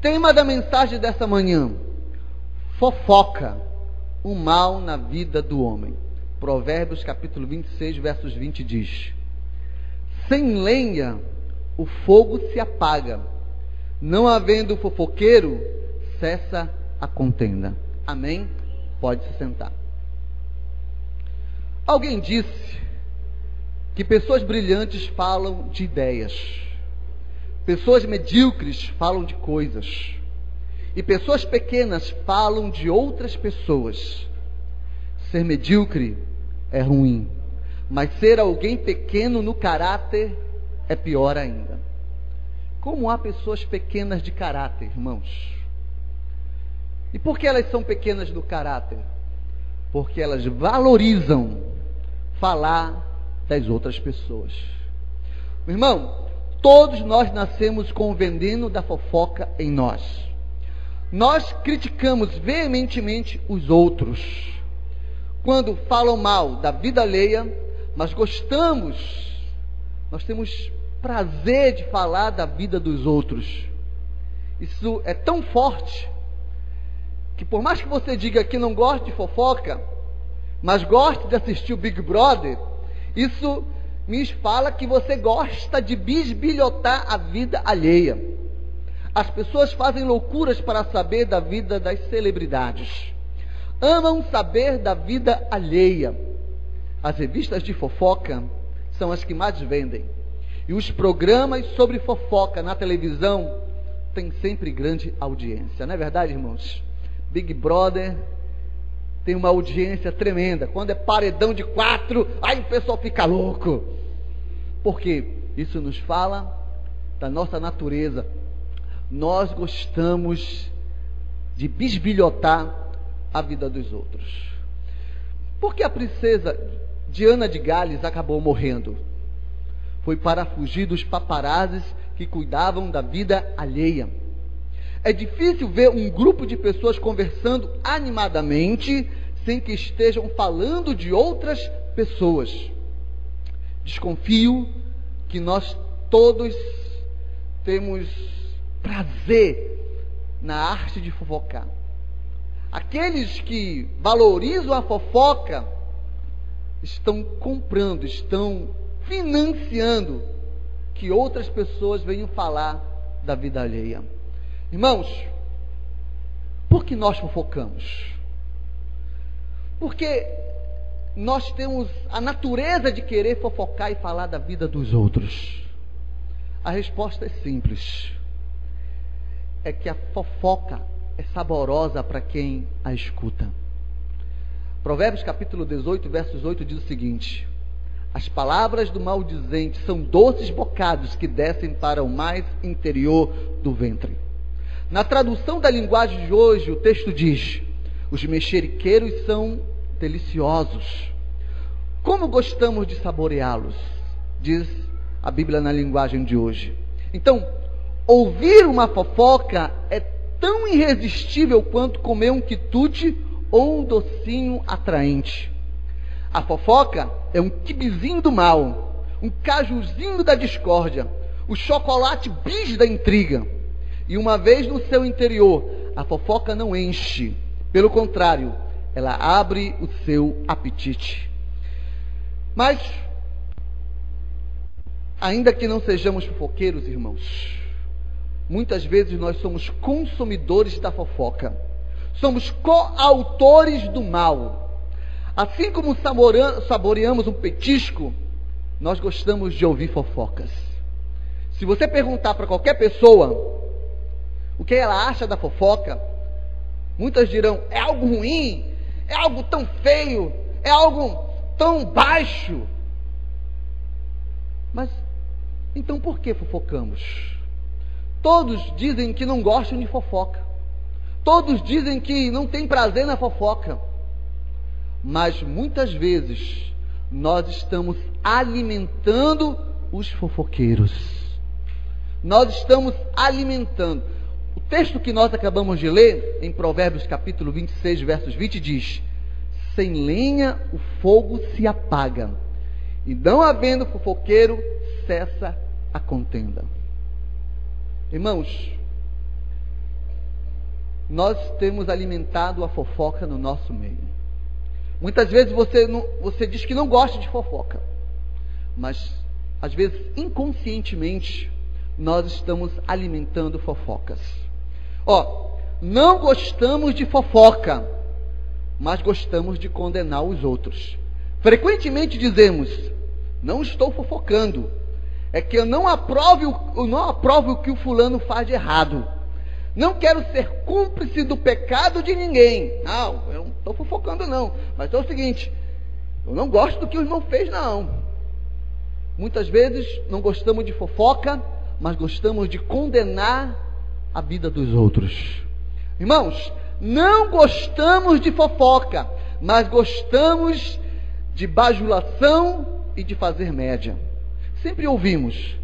Tema da mensagem dessa manhã: fofoca, o mal na vida do homem. Provérbios capítulo 26, versos 20 diz: Sem lenha o fogo se apaga, não havendo fofoqueiro, cessa a contenda. Amém? Pode se sentar. Alguém disse que pessoas brilhantes falam de ideias, pessoas medíocres falam de coisas, e pessoas pequenas falam de outras pessoas. Ser medíocre é ruim, mas ser alguém pequeno no caráter é pior ainda. Como há pessoas pequenas de caráter, irmãos? E por que elas são pequenas no caráter? Porque elas valorizam falar das outras pessoas. Irmão, todos nós nascemos com o veneno da fofoca em nós. Nós criticamos veementemente os outros. Quando falam mal da vida alheia, mas gostamos, nós temos prazer de falar da vida dos outros. Isso é tão forte que por mais que você diga que não gosta de fofoca, mas goste de assistir o Big Brother, isso me fala que você gosta de bisbilhotar a vida alheia. As pessoas fazem loucuras para saber da vida das celebridades. Amam saber da vida alheia. As revistas de fofoca são as que mais vendem. E os programas sobre fofoca na televisão têm sempre grande audiência. Não é verdade, irmãos? Big Brother tem uma audiência tremenda. Quando é paredão de quatro, aí o pessoal fica louco. Porque isso nos fala da nossa natureza. Nós gostamos de bisbilhotar a vida dos outros. Por que a princesa Diana de Gales acabou morrendo? Foi para fugir dos paparazes que cuidavam da vida alheia. É difícil ver um grupo de pessoas conversando animadamente sem que estejam falando de outras pessoas. Desconfio que nós todos temos prazer na arte de fofocar. Aqueles que valorizam a fofoca estão comprando, estão financiando que outras pessoas venham falar da vida alheia. Irmãos, por que nós fofocamos? Porque nós temos a natureza de querer fofocar e falar da vida dos outros. A resposta é simples. É que a fofoca é saborosa para quem a escuta. Provérbios capítulo 18, versos 8 diz o seguinte: As palavras do maldizente são doces bocados que descem para o mais interior do ventre. Na tradução da linguagem de hoje, o texto diz: os mexeriqueiros são deliciosos. Como gostamos de saboreá-los, diz a Bíblia na linguagem de hoje. Então, ouvir uma fofoca é tão irresistível quanto comer um quitute ou um docinho atraente. A fofoca é um quibizinho do mal, um cajuzinho da discórdia, o chocolate bis da intriga. E uma vez no seu interior, a fofoca não enche. Pelo contrário, ela abre o seu apetite. Mas, ainda que não sejamos fofoqueiros, irmãos, muitas vezes nós somos consumidores da fofoca. Somos coautores do mal. Assim como saboreamos um petisco, nós gostamos de ouvir fofocas. Se você perguntar para qualquer pessoa o que ela acha da fofoca. Muitas dirão: é algo ruim, é algo tão feio, é algo tão baixo. Mas então por que fofocamos? Todos dizem que não gostam de fofoca. Todos dizem que não têm prazer na fofoca. Mas muitas vezes nós estamos alimentando os fofoqueiros. Nós estamos alimentando. Texto que nós acabamos de ler, em Provérbios capítulo 26, versos 20, diz: Sem lenha o fogo se apaga, e não havendo fofoqueiro, cessa a contenda. Irmãos, nós temos alimentado a fofoca no nosso meio. Muitas vezes você, não, você diz que não gosta de fofoca, mas às vezes inconscientemente nós estamos alimentando fofocas. Ó, não gostamos de fofoca, mas gostamos de condenar os outros. Frequentemente dizemos: não estou fofocando, é que eu não aprovo, eu não aprovo o que o fulano faz de errado. Não quero ser cúmplice do pecado de ninguém. Não, eu não estou fofocando, não. Mas é o seguinte: eu não gosto do que o irmão fez, não. Muitas vezes não gostamos de fofoca, mas gostamos de condenar a vida dos outros. Irmãos, não gostamos de fofoca, mas gostamos de bajulação e de fazer média. Sempre ouvimos.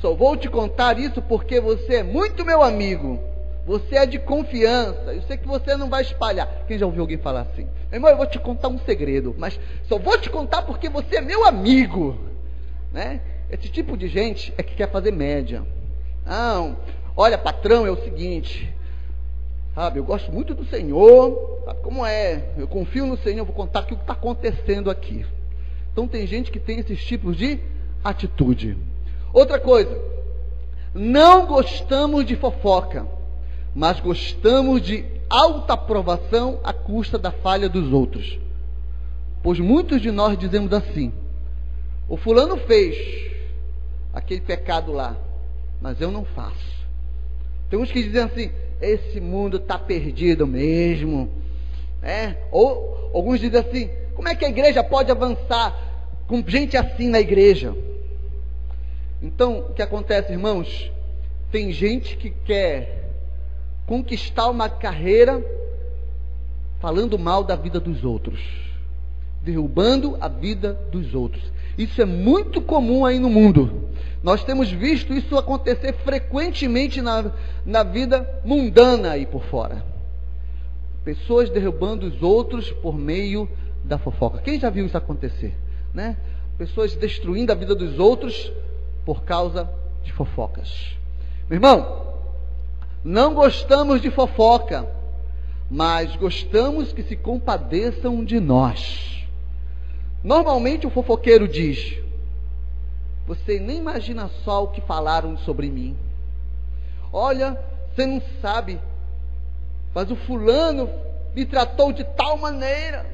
Só vou te contar isso porque você é muito meu amigo. Você é de confiança. Eu sei que você não vai espalhar. Quem já ouviu alguém falar assim? Irmão, eu vou te contar um segredo, mas só vou te contar porque você é meu amigo. Né? Esse tipo de gente é que quer fazer média. Não, olha, patrão, é o seguinte. Sabe, eu gosto muito do Senhor. Sabe como é? Eu confio no Senhor, vou contar o que está acontecendo aqui. Então tem gente que tem esses tipos de atitude. Outra coisa, não gostamos de fofoca, mas gostamos de alta aprovação à custa da falha dos outros. Pois muitos de nós dizemos assim: o fulano fez aquele pecado lá, mas eu não faço. Tem uns que dizem assim: esse mundo está perdido mesmo. É? Ou alguns dizem assim: como é que a igreja pode avançar com gente assim na igreja? Então, o que acontece, irmãos? Tem gente que quer conquistar uma carreira falando mal da vida dos outros, derrubando a vida dos outros. Isso é muito comum aí no mundo. Nós temos visto isso acontecer frequentemente na, na vida mundana aí por fora. Pessoas derrubando os outros por meio da fofoca. Quem já viu isso acontecer? Né? Pessoas destruindo a vida dos outros por causa de fofocas. Meu irmão, não gostamos de fofoca, mas gostamos que se compadeçam de nós. Normalmente o fofoqueiro diz: Você nem imagina só o que falaram sobre mim. Olha, você não sabe, mas o fulano me tratou de tal maneira.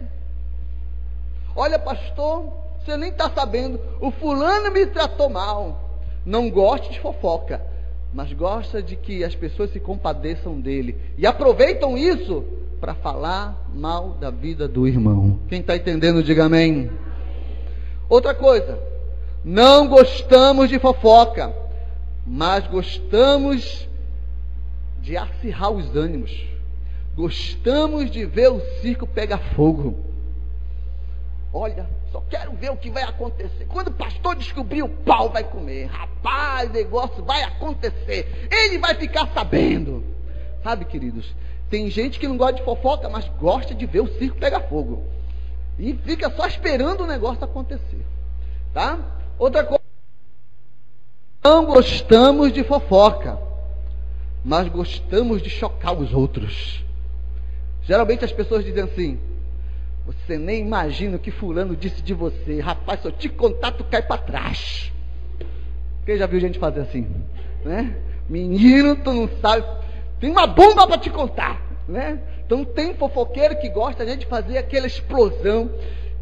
Olha, pastor, você nem está sabendo. O fulano me tratou mal. Não gosta de fofoca, mas gosta de que as pessoas se compadeçam dele. E aproveitam isso para falar mal da vida do irmão. Quem está entendendo, diga amém. Outra coisa, não gostamos de fofoca, mas gostamos de acirrar os ânimos. Gostamos de ver o circo pegar fogo. Olha, só quero ver o que vai acontecer. Quando o pastor descobrir, o pau vai comer. Rapaz, negócio vai acontecer. Ele vai ficar sabendo. Sabe, queridos? Tem gente que não gosta de fofoca, mas gosta de ver o circo pegar fogo. E fica só esperando o negócio acontecer. Tá? Outra coisa. Não gostamos de fofoca, mas gostamos de chocar os outros. Geralmente as pessoas dizem assim: você nem imagina o que fulano disse de você. Rapaz, se eu te contar, tu cai para trás. Quem já viu gente fazer assim? Né? Menino, tu não sabe. Tem uma bomba para te contar. Né? Então tem fofoqueiro que gosta de fazer aquela explosão.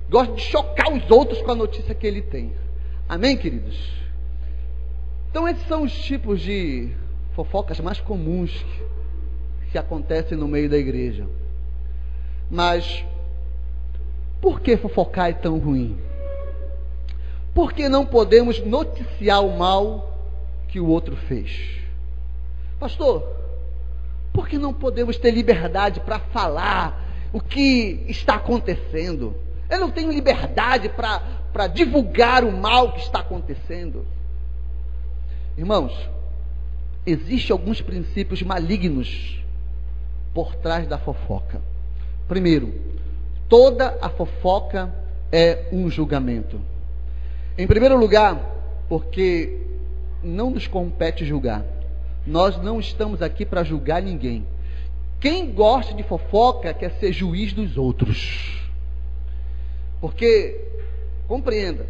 Gosta de chocar os outros com a notícia que ele tem. Amém, queridos? Então esses são os tipos de fofocas mais comuns que, que acontecem no meio da igreja. Mas por que fofocar é tão ruim? Por que não podemos noticiar o mal que o outro fez? Pastor, por que não podemos ter liberdade para falar o que está acontecendo? Eu não tenho liberdade para divulgar o mal que está acontecendo. Irmãos, existem alguns princípios malignos por trás da fofoca. Primeiro, Toda a fofoca é um julgamento. Em primeiro lugar, porque não nos compete julgar. Nós não estamos aqui para julgar ninguém. Quem gosta de fofoca quer ser juiz dos outros. Porque, compreenda,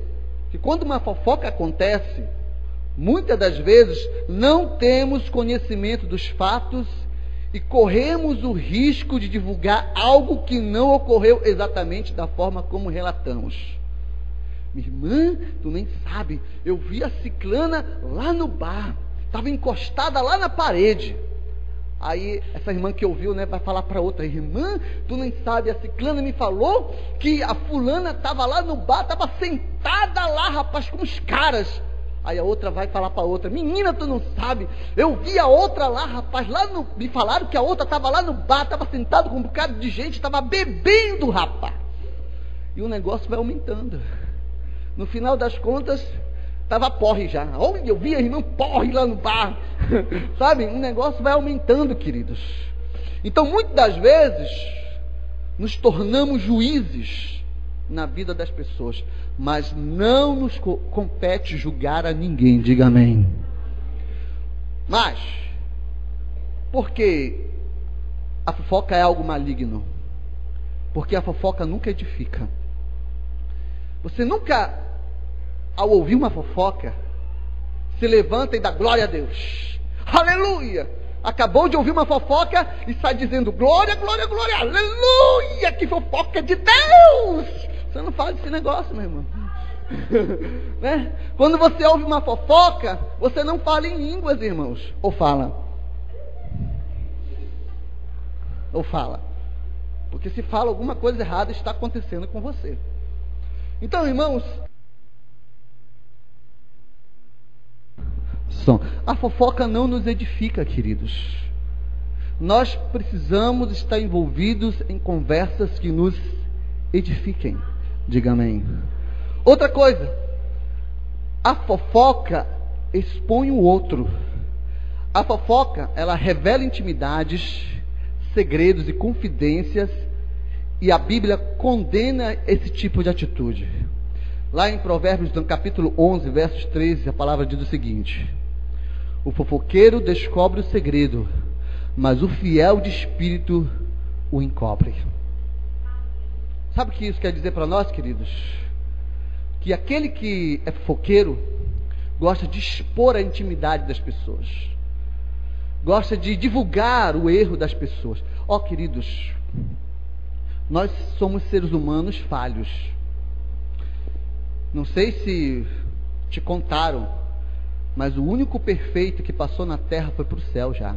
que quando uma fofoca acontece, muitas das vezes não temos conhecimento dos fatos e corremos o risco de divulgar algo que não ocorreu exatamente da forma como relatamos. Minha irmã, tu nem sabe, eu vi a ciclana lá no bar, estava encostada lá na parede. Aí essa irmã que ouviu, né, vai falar para outra irmã, tu nem sabe, a ciclana me falou que a fulana estava lá no bar, estava sentada lá, rapaz, com os caras. Aí a outra vai falar para a outra, menina, tu não sabe, eu vi a outra lá, rapaz, lá no, me falaram que a outra estava lá no bar, estava sentado com um bocado de gente, estava bebendo, rapaz. E o negócio vai aumentando. No final das contas, estava porre já. Onde eu vi a irmã porre lá no bar. Sabe? O negócio vai aumentando, queridos. Então, muitas das vezes, nos tornamos juízes na vida das pessoas. Mas não nos co compete julgar a ninguém. Diga amém. Mas, porque a fofoca é algo maligno? Porque a fofoca nunca edifica. Você nunca ao ouvir uma fofoca, se levanta e dá glória a Deus. Aleluia! Acabou de ouvir uma fofoca e sai dizendo glória, glória, glória, aleluia! Que fofoca de Deus! Você não faz esse negócio, meu irmão. né? Quando você ouve uma fofoca, você não fala em línguas, irmãos. Ou fala? Ou fala? Porque se fala alguma coisa errada, está acontecendo com você. Então, irmãos, A fofoca não nos edifica, queridos. Nós precisamos estar envolvidos em conversas que nos edifiquem. Diga amém. Outra coisa, a fofoca expõe o outro. A fofoca, ela revela intimidades, segredos e confidências, e a Bíblia condena esse tipo de atitude. Lá em Provérbios, no capítulo 11, versos 13, a palavra diz o seguinte: o fofoqueiro descobre o segredo, mas o fiel de espírito o encobre. Sabe o que isso quer dizer para nós, queridos? Que aquele que é fofoqueiro gosta de expor a intimidade das pessoas, gosta de divulgar o erro das pessoas. Ó, oh, queridos, nós somos seres humanos falhos. Não sei se te contaram mas o único perfeito que passou na terra foi para o céu já.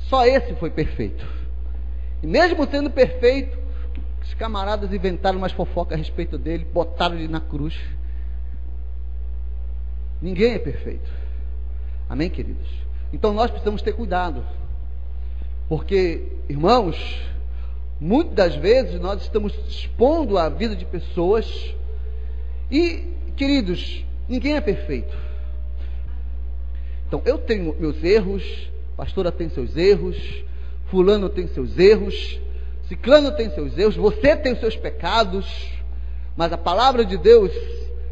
Só esse foi perfeito. E mesmo sendo perfeito, os camaradas inventaram umas fofocas a respeito dele, botaram ele na cruz. Ninguém é perfeito. Amém, queridos? Então nós precisamos ter cuidado. Porque, irmãos, muitas das vezes nós estamos expondo a vida de pessoas e, queridos, Ninguém é perfeito. Então, eu tenho meus erros, pastora tem seus erros, fulano tem seus erros, ciclano tem seus erros, você tem os seus pecados, mas a palavra de Deus,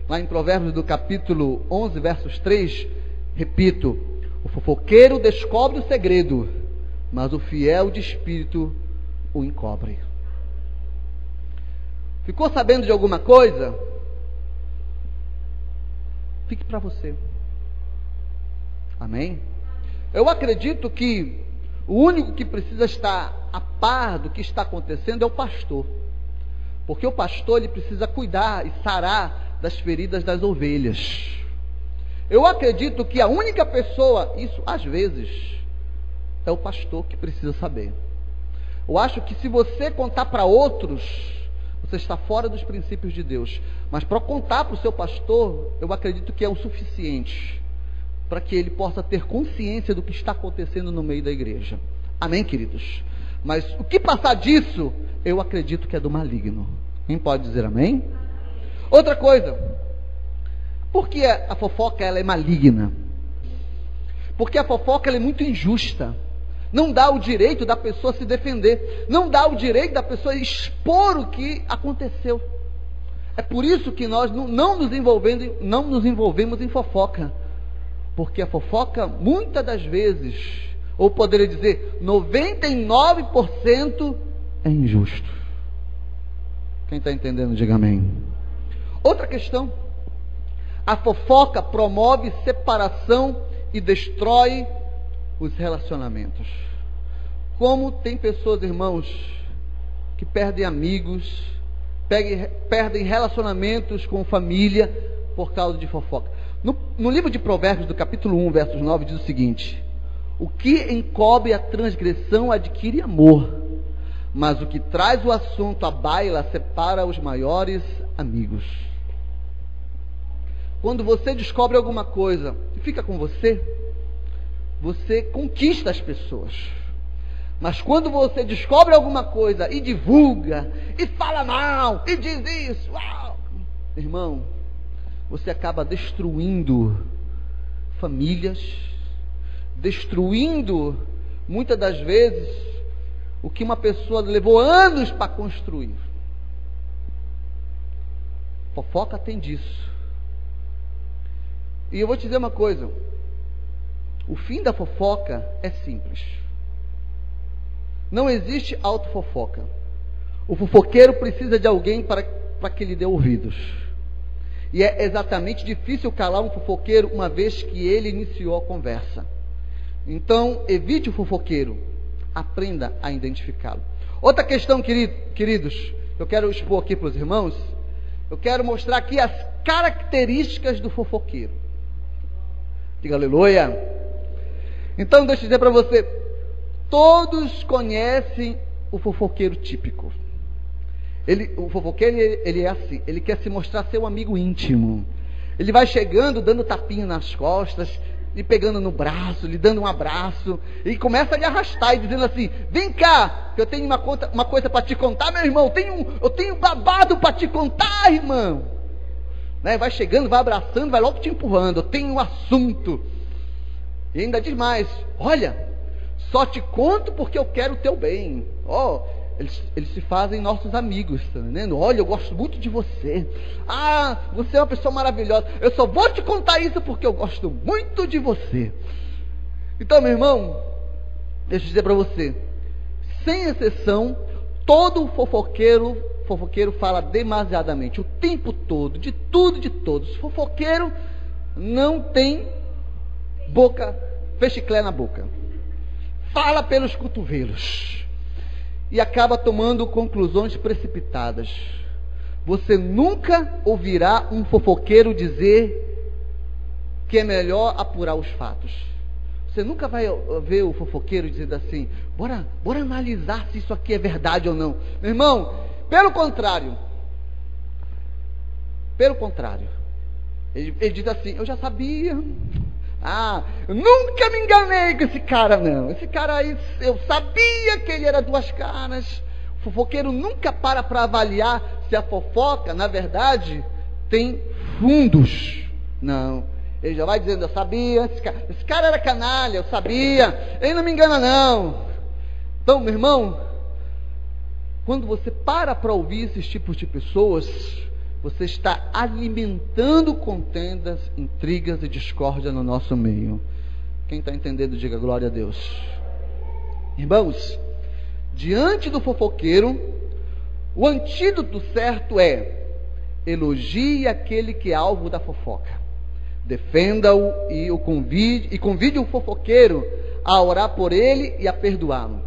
lá em Provérbios do capítulo 11, versos 3, repito, o fofoqueiro descobre o segredo, mas o fiel de espírito o encobre. Ficou sabendo de alguma coisa? Fique para você. Amém? Eu acredito que o único que precisa estar a par do que está acontecendo é o pastor. Porque o pastor ele precisa cuidar e sarar das feridas das ovelhas. Eu acredito que a única pessoa, isso às vezes, é o pastor que precisa saber. Eu acho que se você contar para outros, você está fora dos princípios de Deus. Mas para contar para o seu pastor, eu acredito que é o suficiente para que ele possa ter consciência do que está acontecendo no meio da igreja. Amém, queridos? Mas o que passar disso, eu acredito que é do maligno. Quem pode dizer amém? Outra coisa, por que a fofoca ela é maligna? Porque a fofoca é muito injusta. Não dá o direito da pessoa se defender. Não dá o direito da pessoa expor o que aconteceu. É por isso que nós não, nos, envolvendo, não nos envolvemos em fofoca. Porque a fofoca, muitas das vezes, Ou poderia dizer, 99% é injusto. Quem está entendendo, diga amém. Outra questão. A fofoca promove separação e destrói os relacionamentos. Como tem pessoas, irmãos, que perdem amigos, perdem relacionamentos com família por causa de fofoca. No, no, livro de Provérbios, do capítulo 1, versos 9, diz o seguinte: O que encobre a transgressão adquire amor, mas o que traz o assunto à baila separa os maiores amigos. Quando você descobre alguma coisa e fica com você, você conquista as pessoas. Mas quando você descobre alguma coisa e divulga, e fala mal, e diz isso, uau, irmão, você acaba destruindo famílias, destruindo, muitas das vezes, o que uma pessoa levou anos para construir. Fofoca tem disso. E eu vou te dizer uma coisa: o fim da fofoca é simples. Não existe autofofoca. O fofoqueiro precisa de alguém para, para que lhe dê ouvidos. E é exatamente difícil calar um fofoqueiro uma vez que ele iniciou a conversa. Então, evite o fofoqueiro. Aprenda a identificá-lo. Outra questão, querido, queridos, eu quero expor aqui para os irmãos. Eu quero mostrar aqui as características do fofoqueiro. Diga aleluia. Então, deixa eu dizer para você: Todos conhecem o fofoqueiro típico. Ele, o fofoqueiro, ele, ele é assim, ele quer se mostrar seu amigo íntimo. Ele vai chegando, dando tapinha nas costas, e pegando no braço, lhe dando um abraço, e começa a lhe arrastar e dizendo assim: Vem cá, que eu tenho uma, conta, uma coisa para te contar, meu irmão. Tenho, eu tenho babado para te contar, irmão. Né? Vai chegando, vai abraçando, vai logo te empurrando. Eu tenho um assunto. E ainda diz mais: Olha, só te conto porque eu quero o teu bem. Ó, oh, eles, eles se fazem nossos amigos, tá entendendo? Olha, eu gosto muito de você. Ah, você é uma pessoa maravilhosa. Eu só vou te contar isso porque eu gosto muito de você. Então, meu irmão, deixa eu dizer para você, sem exceção, todo fofoqueiro, fofoqueiro fala demasiadamente, o tempo todo, de tudo, de todos. Fofoqueiro não tem boca, fechiclé na boca fala pelos cotovelos e acaba tomando conclusões precipitadas. Você nunca ouvirá um fofoqueiro dizer que é melhor apurar os fatos. Você nunca vai ver o fofoqueiro dizendo assim: bora, bora analisar se isso aqui é verdade ou não. Meu irmão, pelo contrário. Pelo contrário. Ele, ele diz assim: eu já sabia. Ah, nunca me enganei com esse cara, não. Esse cara aí, eu sabia que ele era duas caras. O fofoqueiro nunca para para avaliar se a fofoca, na verdade, tem fundos. Não. Ele já vai dizendo, eu sabia, esse cara, esse cara era canalha, eu sabia, ele não me engana, não. Então, meu irmão, quando você para para ouvir esses tipos de pessoas, você está alimentando contendas, intrigas e discórdia no nosso meio. Quem está entendendo, diga glória a Deus. Irmãos, diante do fofoqueiro, o antídoto certo é elogie aquele que é alvo da fofoca. Defenda-o e o convide e convide o fofoqueiro a orar por ele e a perdoá-lo.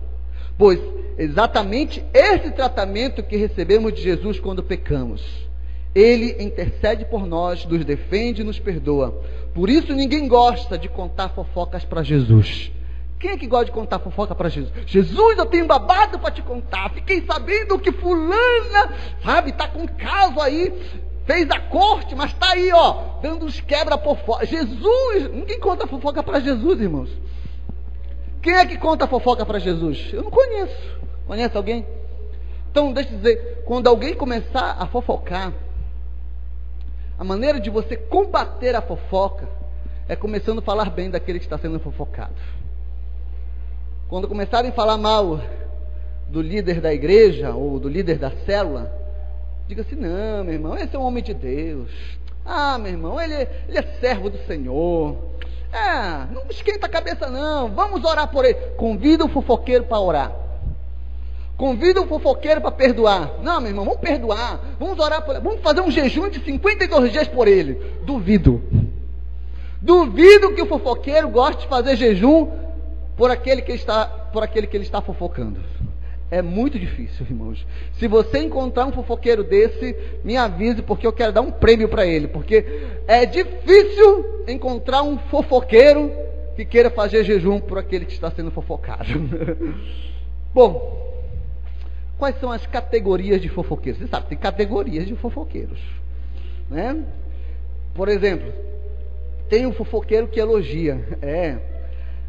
Pois exatamente esse tratamento que recebemos de Jesus quando pecamos ele intercede por nós, nos defende e nos perdoa. Por isso ninguém gosta de contar fofocas para Jesus. Quem é que gosta de contar fofoca para Jesus? Jesus, eu tenho babado para te contar. Fiquei sabendo que fulana, sabe, tá com caso aí, fez a corte, mas está aí, ó, dando uns quebra por fora. Jesus, ninguém conta fofoca para Jesus, irmãos. Quem é que conta fofoca para Jesus? Eu não conheço. Conhece alguém? Então, deixa eu dizer, quando alguém começar a fofocar, a maneira de você combater a fofoca é começando a falar bem daquele que está sendo fofocado. Quando começarem a falar mal do líder da igreja ou do líder da célula, diga assim: não, meu irmão, esse é um homem de Deus. Ah, meu irmão, ele, ele é servo do Senhor. É, não esquenta a cabeça não, vamos orar por ele. Convida o fofoqueiro para orar. Convida o fofoqueiro para perdoar. Não, meu irmão, vamos perdoar. Vamos orar por ele. Vamos fazer um jejum de 52 dias por ele. Duvido. Duvido que o fofoqueiro goste de fazer jejum por aquele que está, por aquele que ele está fofocando. É muito difícil, irmãos. Se você encontrar um fofoqueiro desse, me avise, porque eu quero dar um prêmio para ele. Porque é difícil encontrar um fofoqueiro que queira fazer jejum por aquele que está sendo fofocado. Bom, quais são as categorias de fofoqueiros? Você sabe, tem categorias de fofoqueiros. Né? Por exemplo, tem um fofoqueiro que elogia. É.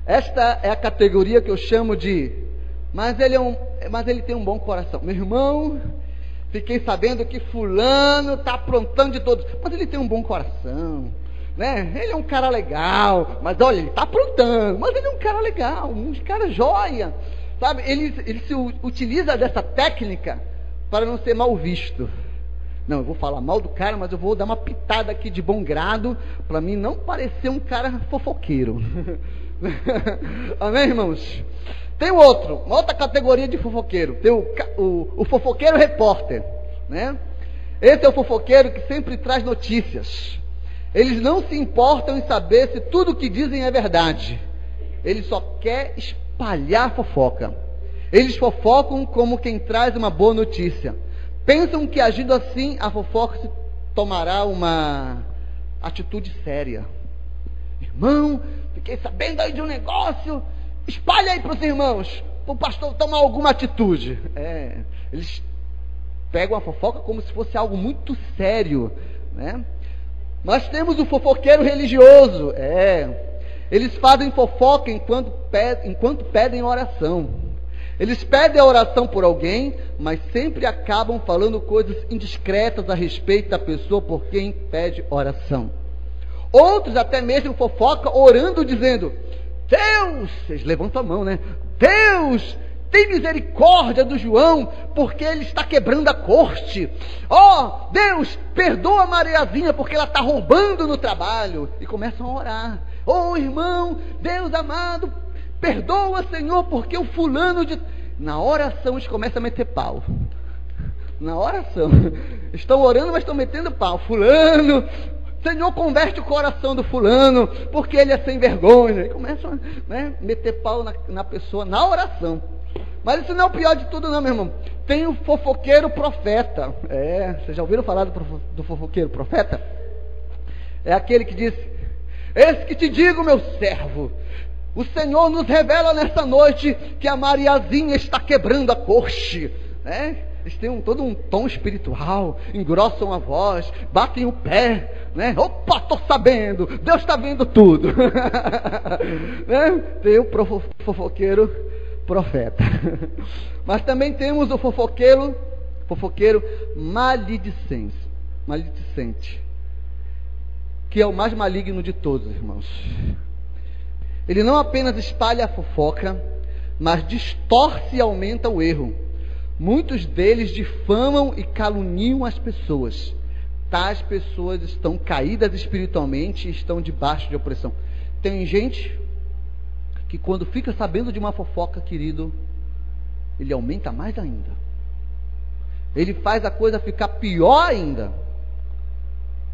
Esta é a categoria que eu chamo de mas ele, é um, mas ele tem um bom coração. Meu irmão, fiquei sabendo que fulano está aprontando de todos. Mas ele tem um bom coração. Né? Ele é um cara legal. Mas olha, ele está aprontando. Mas ele é um cara legal, um cara joia. Sabe? Ele, ele se utiliza dessa técnica para não ser mal visto. Não, eu vou falar mal do cara, mas eu vou dar uma pitada aqui de bom grado para mim não parecer um cara fofoqueiro. Amém, irmãos? Tem outro, uma outra categoria de fofoqueiro. Tem o, o, o fofoqueiro repórter. Né? Esse é o fofoqueiro que sempre traz notícias. Eles não se importam em saber se tudo o que dizem é verdade. Ele só quer espalhar fofoca. Eles fofocam como quem traz uma boa notícia. Pensam que agindo assim, a fofoca se tomará uma atitude séria. Irmão, fiquei sabendo aí de um negócio Espalha aí para os irmãos, para o pastor tomar alguma atitude. É, eles pegam a fofoca como se fosse algo muito sério, né? Nós temos o fofoqueiro religioso, é. Eles fazem fofoca enquanto, pedem, enquanto pedem oração. Eles pedem a oração por alguém, mas sempre acabam falando coisas indiscretas a respeito da pessoa por quem pede oração. Outros até mesmo fofoca orando dizendo: Deus, vocês levantam a mão, né? Deus, tem misericórdia do João, porque ele está quebrando a corte. Ó, oh, Deus, perdoa a Mariazinha, porque ela está roubando no trabalho. E começam a orar. Oh, irmão, Deus amado, perdoa, Senhor, porque o fulano de. Na oração eles começam a meter pau. Na oração. Estão orando, mas estão metendo pau. Fulano, Senhor, converte o coração do fulano, porque ele é sem vergonha. E começam a né, meter pau na, na pessoa na oração. Mas isso não é o pior de tudo, não, meu irmão. Tem o fofoqueiro profeta. É, vocês já ouviram falar do, do fofoqueiro profeta? É aquele que diz: Esse que te digo, meu servo, o Senhor nos revela nessa noite que a Mariazinha está quebrando a corte. Né? Eles têm um, todo um tom espiritual, engrossam a voz, batem o pé, né? Opa, estou sabendo, Deus está vendo tudo. né? Tem o fofoqueiro profeta. Mas também temos o fofoqueiro, fofoqueiro maledicente, maledicente, que é o mais maligno de todos, irmãos. Ele não apenas espalha a fofoca, mas distorce e aumenta o erro Muitos deles difamam e caluniam as pessoas. Tais pessoas estão caídas espiritualmente e estão debaixo de opressão. Tem gente que quando fica sabendo de uma fofoca, querido, ele aumenta mais ainda. Ele faz a coisa ficar pior ainda.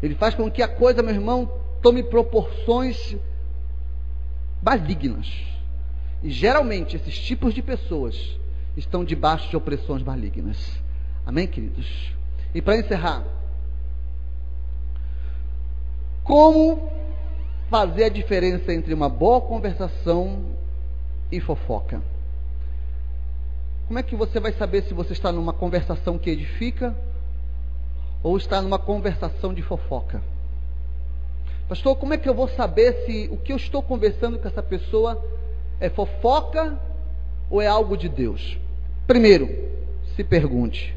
Ele faz com que a coisa, meu irmão, tome proporções malignas. E geralmente esses tipos de pessoas estão debaixo de opressões malignas. Amém, queridos? E para encerrar, como fazer a diferença entre uma boa conversação e fofoca? Como é que você vai saber se você está numa conversação que edifica ou está numa conversação de fofoca? Pastor, como é que eu vou saber se o que eu estou conversando com essa pessoa é fofoca ou é algo de Deus? Primeiro, se pergunte: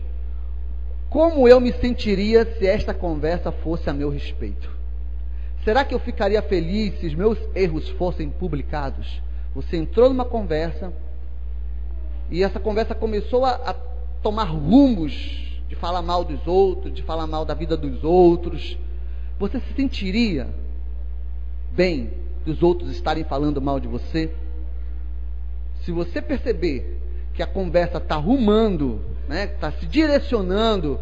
como eu me sentiria se esta conversa fosse a meu respeito? Será que eu ficaria feliz se os meus erros fossem publicados? Você entrou numa conversa e essa conversa começou a, a tomar rumos de falar mal dos outros, de falar mal da vida dos outros. Você se sentiria bem dos outros estarem falando mal de você, se você perceber que a conversa está rumando, né, está se direcionando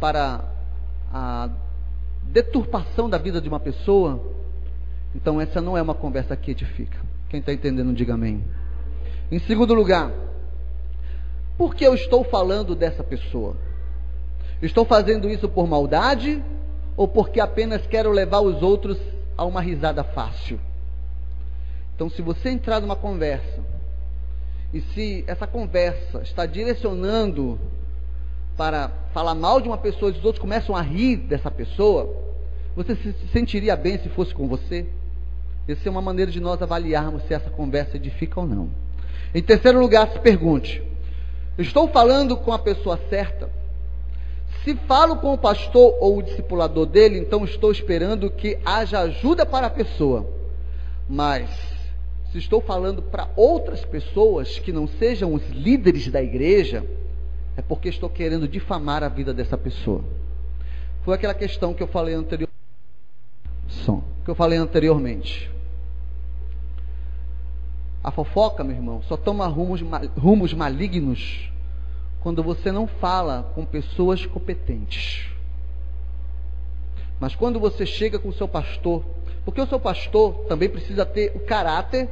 para a deturpação da vida de uma pessoa, então essa não é uma conversa que edifica. Quem está entendendo, diga amém. Em segundo lugar, por que eu estou falando dessa pessoa? Estou fazendo isso por maldade ou porque apenas quero levar os outros a uma risada fácil? Então, se você entrar numa conversa e se essa conversa está direcionando para falar mal de uma pessoa e os outros começam a rir dessa pessoa, você se sentiria bem se fosse com você? Essa é uma maneira de nós avaliarmos se essa conversa edifica ou não. Em terceiro lugar, se pergunte: estou falando com a pessoa certa? Se falo com o pastor ou o discipulador dele, então estou esperando que haja ajuda para a pessoa. Mas se estou falando para outras pessoas que não sejam os líderes da igreja, é porque estou querendo difamar a vida dessa pessoa. Foi aquela questão que eu falei anteriormente. Som, que eu falei anteriormente. A fofoca, meu irmão, só toma rumos, rumos malignos quando você não fala com pessoas competentes. Mas quando você chega com o seu pastor, porque o seu pastor também precisa ter o caráter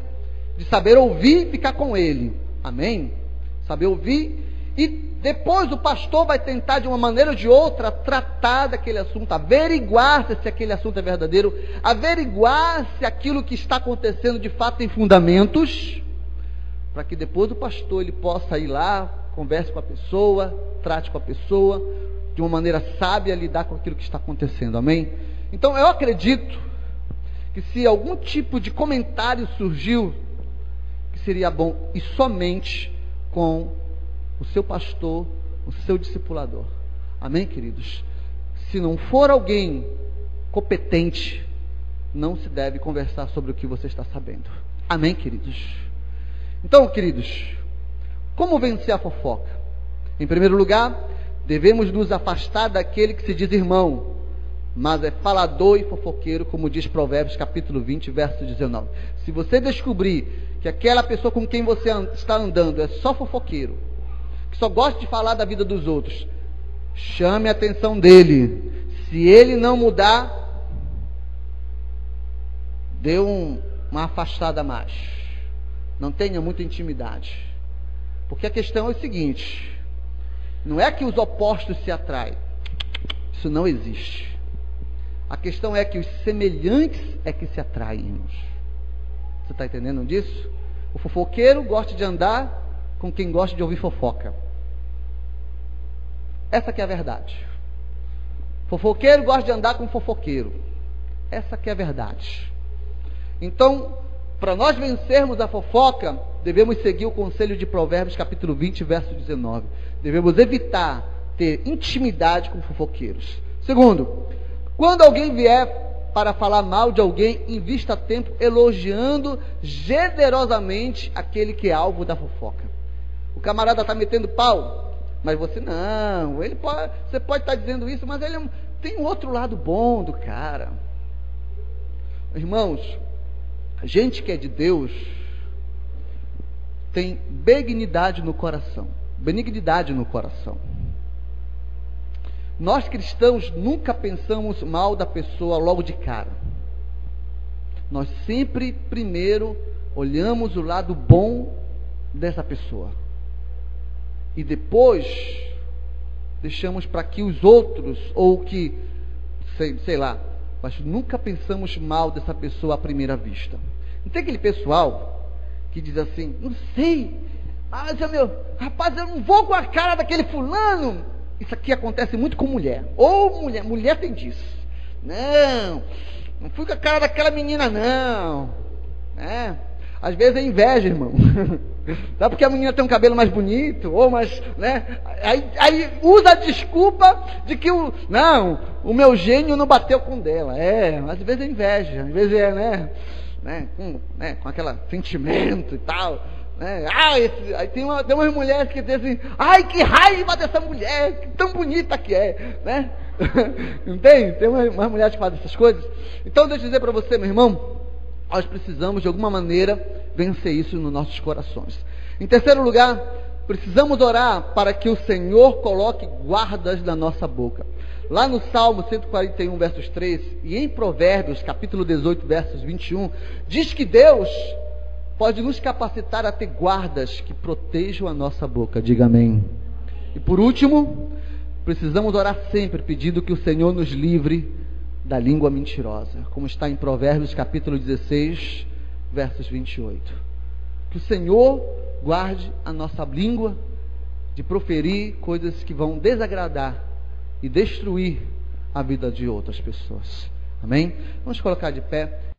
de saber ouvir e ficar com ele. Amém? Saber ouvir e depois o pastor vai tentar de uma maneira ou de outra tratar daquele assunto, averiguar se aquele assunto é verdadeiro, averiguar se aquilo que está acontecendo de fato tem fundamentos, para que depois o pastor ele possa ir lá, converse com a pessoa, trate com a pessoa de uma maneira sábia lidar com aquilo que está acontecendo. Amém? Então eu acredito que se algum tipo de comentário surgiu seria bom e somente com o seu pastor, o seu discipulador. Amém, queridos? Se não for alguém competente, não se deve conversar sobre o que você está sabendo. Amém, queridos? Então, queridos, como vencer a fofoca? Em primeiro lugar, devemos nos afastar daquele que se diz irmão, mas é falador e fofoqueiro, como diz Provérbios capítulo 20, verso 19. Se você descobrir que aquela pessoa com quem você está andando é só fofoqueiro, que só gosta de falar da vida dos outros, chame a atenção dele. Se ele não mudar, dê um, uma afastada mais. Não tenha muita intimidade. Porque a questão é o seguinte: não é que os opostos se atraem. Isso não existe. A questão é que os semelhantes é que se atraem. Você está entendendo disso? O fofoqueiro gosta de andar com quem gosta de ouvir fofoca. Essa que é a verdade. Fofoqueiro gosta de andar com fofoqueiro. Essa que é a verdade. Então, para nós vencermos a fofoca, devemos seguir o conselho de Provérbios, capítulo 20, verso 19. Devemos evitar ter intimidade com fofoqueiros. Segundo, quando alguém vier para falar mal de alguém, invista tempo elogiando generosamente aquele que é alvo da fofoca. O camarada está metendo pau, mas você não. Ele pode, você pode estar tá dizendo isso, mas ele é tem um outro lado bom do cara. Irmãos, a gente que é de Deus tem benignidade no coração, benignidade no coração. Nós cristãos nunca pensamos mal da pessoa logo de cara. Nós sempre primeiro olhamos o lado bom dessa pessoa. E depois deixamos para que os outros, ou que, sei, sei lá, mas nunca pensamos mal dessa pessoa à primeira vista. Não tem aquele pessoal que diz assim, não sei, mas meu, rapaz, eu não vou com a cara daquele fulano, isso aqui acontece muito com mulher. Ou mulher, mulher tem disso. Não, não fui com a cara daquela menina, não. É. Às vezes é inveja, irmão. Sabe porque a menina tem um cabelo mais bonito, ou mais, né? Aí, aí, usa a desculpa de que o, não, o meu gênio não bateu com dela. É, às vezes é inveja, às vezes é, né? né? Com, né? com aquele sentimento e tal. Né? Ah, esse, aí tem, uma, tem umas mulheres que dizem assim, ai que raiva dessa mulher, que tão bonita que é, né? Não tem? Umas mulheres que fazem essas coisas. Então deixa eu dizer para você, meu irmão, nós precisamos, de alguma maneira, vencer isso nos nossos corações. Em terceiro lugar, precisamos orar para que o Senhor coloque guardas na nossa boca. Lá no Salmo 141, versos 3, e em Provérbios, capítulo 18, versos 21, diz que Deus pode nos capacitar a ter guardas que protejam a nossa boca. Diga amém. E por último, precisamos orar sempre pedindo que o Senhor nos livre da língua mentirosa, como está em Provérbios capítulo 16, versos 28. Que o Senhor guarde a nossa língua de proferir coisas que vão desagradar e destruir a vida de outras pessoas. Amém? Vamos colocar de pé.